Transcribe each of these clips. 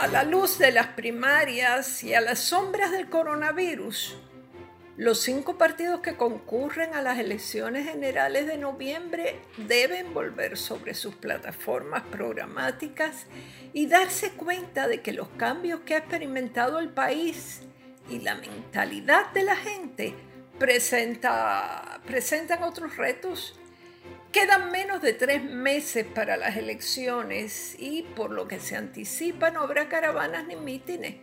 A la luz de las primarias y a las sombras del coronavirus, los cinco partidos que concurren a las elecciones generales de noviembre deben volver sobre sus plataformas programáticas y darse cuenta de que los cambios que ha experimentado el país y la mentalidad de la gente presenta, presentan otros retos Quedan menos de tres meses para las elecciones y por lo que se anticipa no habrá caravanas ni mítines.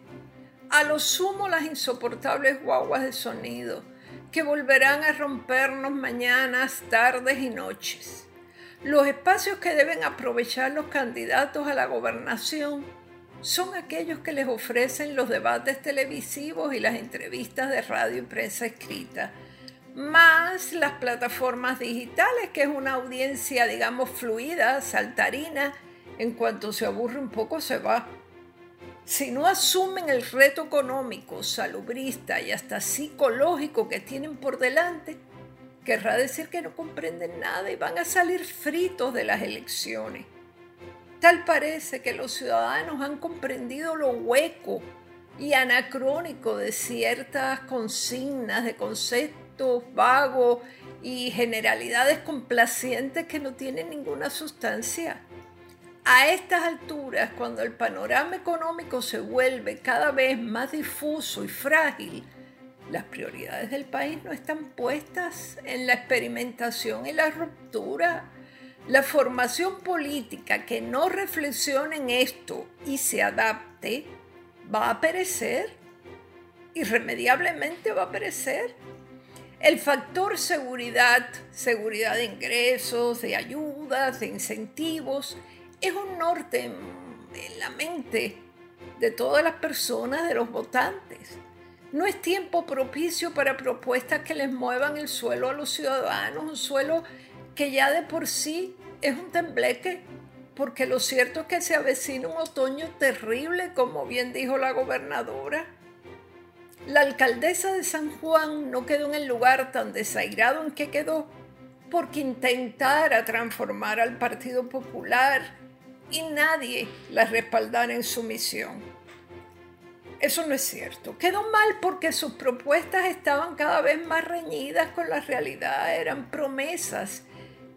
A lo sumo las insoportables guaguas de sonido que volverán a rompernos mañanas, tardes y noches. Los espacios que deben aprovechar los candidatos a la gobernación son aquellos que les ofrecen los debates televisivos y las entrevistas de radio y prensa escrita más las plataformas digitales, que es una audiencia, digamos, fluida, saltarina, en cuanto se aburre un poco se va. Si no asumen el reto económico, salubrista y hasta psicológico que tienen por delante, querrá decir que no comprenden nada y van a salir fritos de las elecciones. Tal parece que los ciudadanos han comprendido lo hueco y anacrónico de ciertas consignas de conceptos vagos y generalidades complacientes que no tienen ninguna sustancia. A estas alturas, cuando el panorama económico se vuelve cada vez más difuso y frágil, las prioridades del país no están puestas en la experimentación y la ruptura. La formación política que no reflexione en esto y se adapte va a perecer. Irremediablemente va a perecer. El factor seguridad, seguridad de ingresos, de ayudas, de incentivos, es un norte en la mente de todas las personas, de los votantes. No es tiempo propicio para propuestas que les muevan el suelo a los ciudadanos, un suelo que ya de por sí es un tembleque, porque lo cierto es que se avecina un otoño terrible, como bien dijo la gobernadora. La alcaldesa de San Juan no quedó en el lugar tan desairado en que quedó porque intentara transformar al Partido Popular y nadie la respaldara en su misión. Eso no es cierto. Quedó mal porque sus propuestas estaban cada vez más reñidas con la realidad. Eran promesas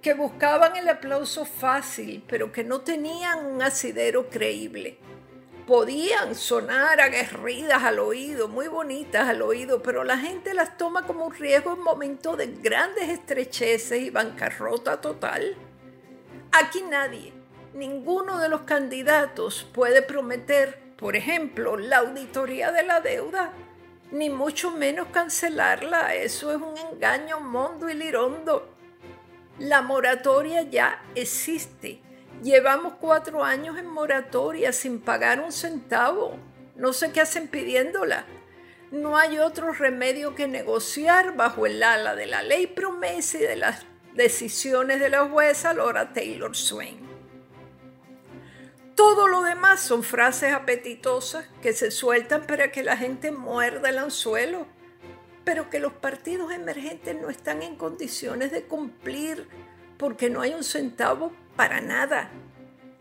que buscaban el aplauso fácil, pero que no tenían un asidero creíble podían sonar aguerridas al oído, muy bonitas al oído, pero la gente las toma como un riesgo en momentos de grandes estrecheces y bancarrota total. Aquí nadie, ninguno de los candidatos puede prometer, por ejemplo, la auditoría de la deuda, ni mucho menos cancelarla. Eso es un engaño mondo y lirondo. La moratoria ya existe Llevamos cuatro años en moratoria sin pagar un centavo. No sé qué hacen pidiéndola. No hay otro remedio que negociar bajo el ala de la ley promesa y de las decisiones de la jueza Laura Taylor Swain. Todo lo demás son frases apetitosas que se sueltan para que la gente muerda el anzuelo, pero que los partidos emergentes no están en condiciones de cumplir porque no hay un centavo para nada.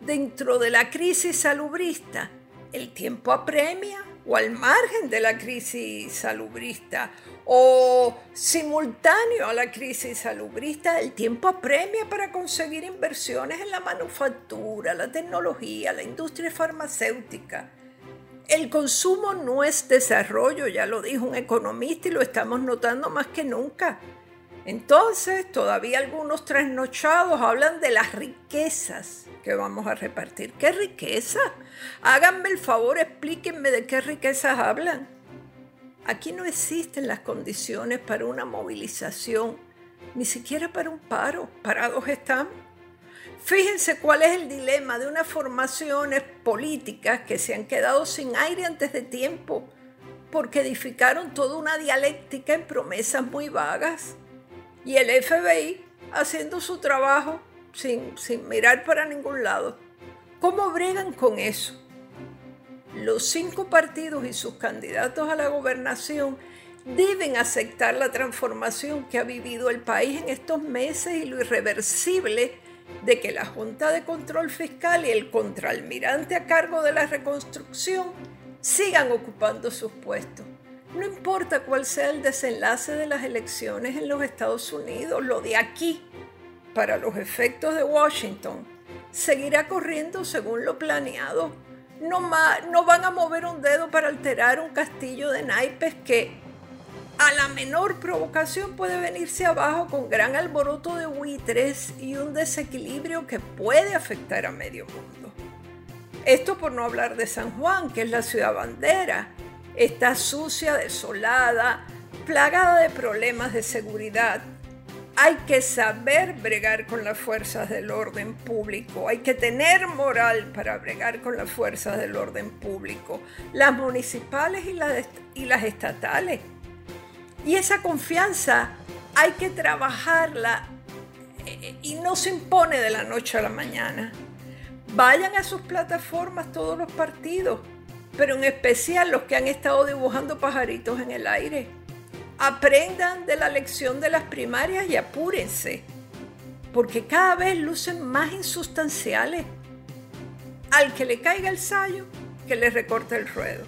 Dentro de la crisis salubrista, el tiempo apremia o al margen de la crisis salubrista o simultáneo a la crisis salubrista, el tiempo apremia para conseguir inversiones en la manufactura, la tecnología, la industria farmacéutica. El consumo no es desarrollo, ya lo dijo un economista y lo estamos notando más que nunca. Entonces, todavía algunos trasnochados hablan de las riquezas que vamos a repartir. ¿Qué riqueza? Háganme el favor, explíquenme de qué riquezas hablan. Aquí no existen las condiciones para una movilización, ni siquiera para un paro. Parados estamos. Fíjense cuál es el dilema de unas formaciones políticas que se han quedado sin aire antes de tiempo, porque edificaron toda una dialéctica en promesas muy vagas y el FBI haciendo su trabajo sin, sin mirar para ningún lado. ¿Cómo bregan con eso? Los cinco partidos y sus candidatos a la gobernación deben aceptar la transformación que ha vivido el país en estos meses y lo irreversible de que la Junta de Control Fiscal y el contraalmirante a cargo de la reconstrucción sigan ocupando sus puestos. No importa cuál sea el desenlace de las elecciones en los Estados Unidos, lo de aquí, para los efectos de Washington, seguirá corriendo según lo planeado. No, no van a mover un dedo para alterar un castillo de naipes que a la menor provocación puede venirse abajo con gran alboroto de buitres y un desequilibrio que puede afectar a medio mundo. Esto por no hablar de San Juan, que es la ciudad bandera. Está sucia, desolada, plagada de problemas de seguridad. Hay que saber bregar con las fuerzas del orden público, hay que tener moral para bregar con las fuerzas del orden público, las municipales y las, y las estatales. Y esa confianza hay que trabajarla eh, y no se impone de la noche a la mañana. Vayan a sus plataformas todos los partidos, pero en especial los que han estado dibujando pajaritos en el aire. Aprendan de la lección de las primarias y apúrense, porque cada vez lucen más insustanciales. Al que le caiga el sayo, que le recorte el ruedo.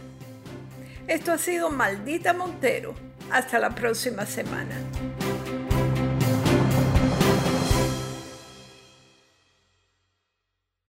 Esto ha sido Maldita Montero. Hasta la próxima semana.